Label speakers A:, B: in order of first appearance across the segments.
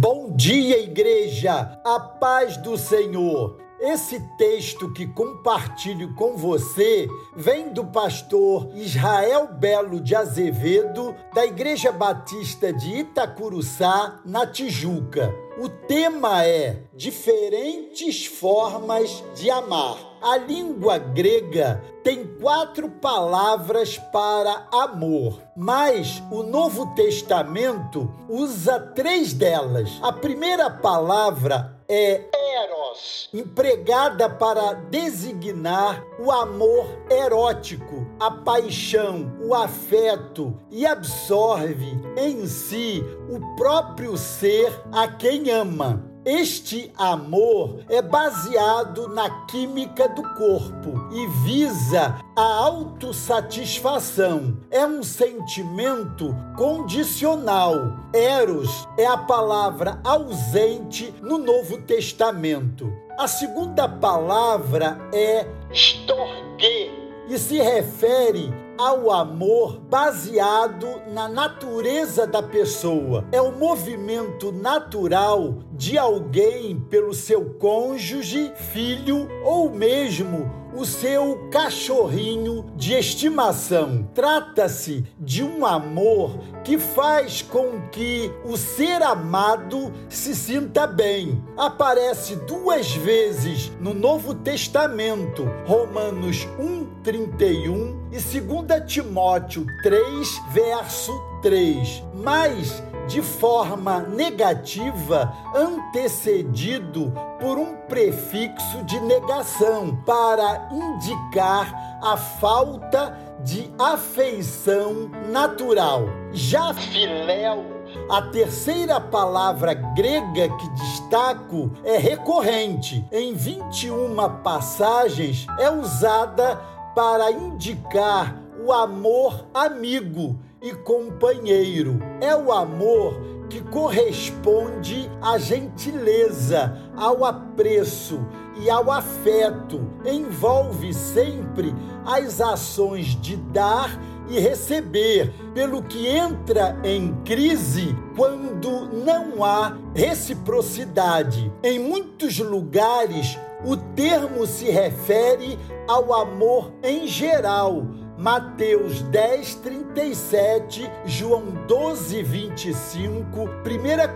A: Bom dia, igreja! A paz do Senhor! Esse texto que compartilho com você vem do pastor Israel Belo de Azevedo, da Igreja Batista de Itacuruçá, na Tijuca. O tema é Diferentes Formas de Amar. A língua grega tem quatro palavras para amor, mas o Novo Testamento usa três delas. A primeira palavra é eros, empregada para designar o amor erótico, a paixão, o afeto e absorve em si o próprio ser a quem ama. Este amor é baseado na química do corpo e visa a autossatisfação. É um sentimento condicional. Eros é a palavra ausente no Novo Testamento. A segunda palavra é storge e se refere ao amor baseado na natureza da pessoa. É o movimento natural de alguém pelo seu cônjuge, filho ou mesmo o seu cachorrinho de estimação. Trata-se de um amor que faz com que o ser amado se sinta bem. Aparece duas vezes no Novo Testamento, Romanos 1:31 e 2 Timóteo 3, verso 3. Mas de forma negativa, antecedido por um prefixo de negação para indicar a falta de afeição natural. Já filéu, a terceira palavra grega que destaco é recorrente. Em 21 passagens é usada para indicar o amor amigo e companheiro. É o amor que corresponde à gentileza, ao apreço e ao afeto. Envolve sempre as ações de dar e receber, pelo que entra em crise quando não há reciprocidade. Em muitos lugares, o termo se refere ao amor em geral Mateus 10, 37, João 12, 25, 1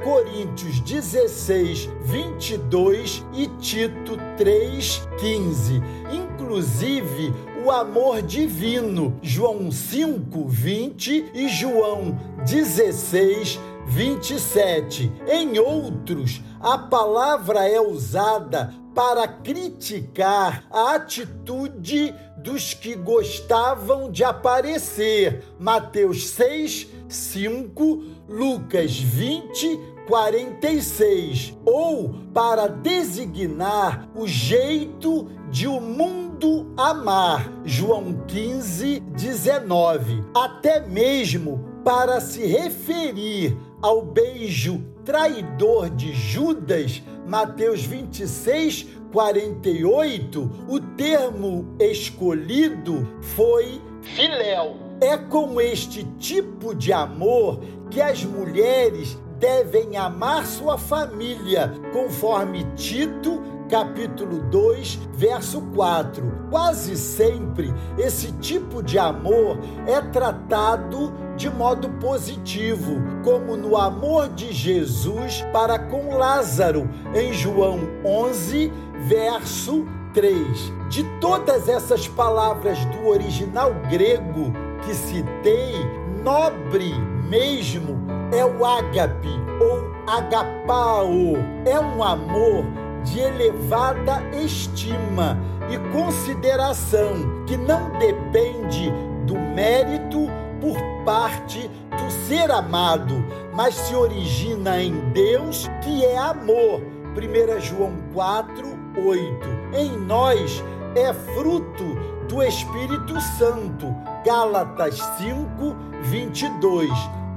A: Coríntios 16, 22 e Tito 3, 15. Inclusive, o amor divino, João 5, 20 e João 16, 27. Em outros, a palavra é usada para criticar a atitude dos que gostavam de aparecer. Mateus 6, 5, Lucas 20, 46. Ou para designar o jeito de o mundo amar. João 15, 19. Até mesmo para se referir ao beijo traidor de Judas, Mateus 26, 48, o termo escolhido foi filéu. É com este tipo de amor que as mulheres devem amar sua família, conforme Tito capítulo 2, verso 4. Quase sempre esse tipo de amor é tratado de modo positivo, como no amor de Jesus para com Lázaro, em João 11, verso 3. De todas essas palavras do original grego que citei, nobre mesmo é o ágape ou agapao. É um amor de elevada estima e consideração que não depende do mérito por parte do ser amado, mas se origina em Deus, que é amor. 1 João 4, 8. Em nós é fruto do Espírito Santo. Gálatas 5, 22.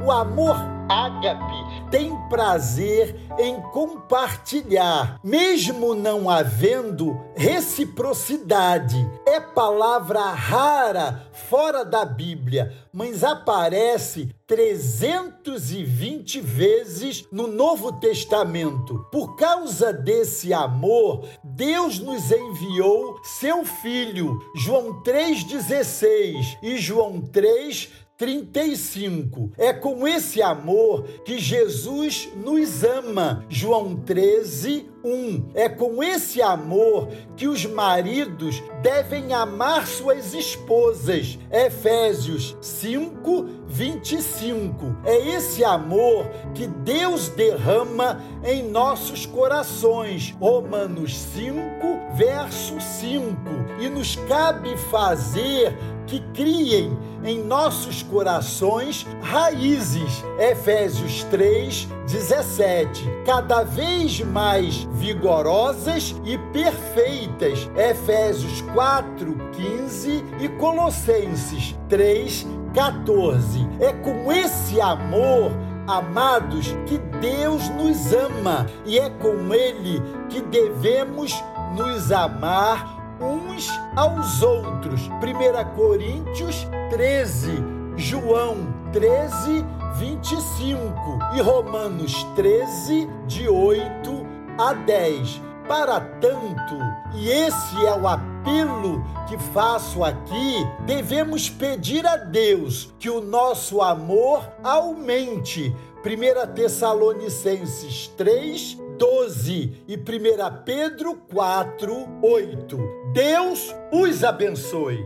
A: O amor ágape tem prazer em compartilhar, mesmo não havendo reciprocidade. É palavra rara fora da Bíblia, mas aparece 320 vezes no Novo Testamento. Por causa desse amor, Deus nos enviou seu filho, João 3,16 e João 3, 35. É com esse amor que Jesus nos ama. João 13, 1. É com esse amor que os maridos devem amar suas esposas. Efésios 5, 25. É esse amor que Deus derrama em nossos corações. Romanos 5, verso 5. E nos cabe fazer que criem em nossos corações raízes. Efésios 3, 17. Cada vez mais vigorosas e perfeitas. Efésios 4, 15 e Colossenses 3, 14. É com esse amor amados, que Deus nos ama e é com Ele que devemos nos amar uns aos outros. 1 Coríntios 13, João 13, 25 e Romanos 13, de 8 a 10. Para tanto, e esse é o apelo que faço aqui, devemos pedir a Deus que o nosso amor aumente. 1 Tessalonicenses 3, 12 e 1 Pedro 4, 8. Deus os abençoe.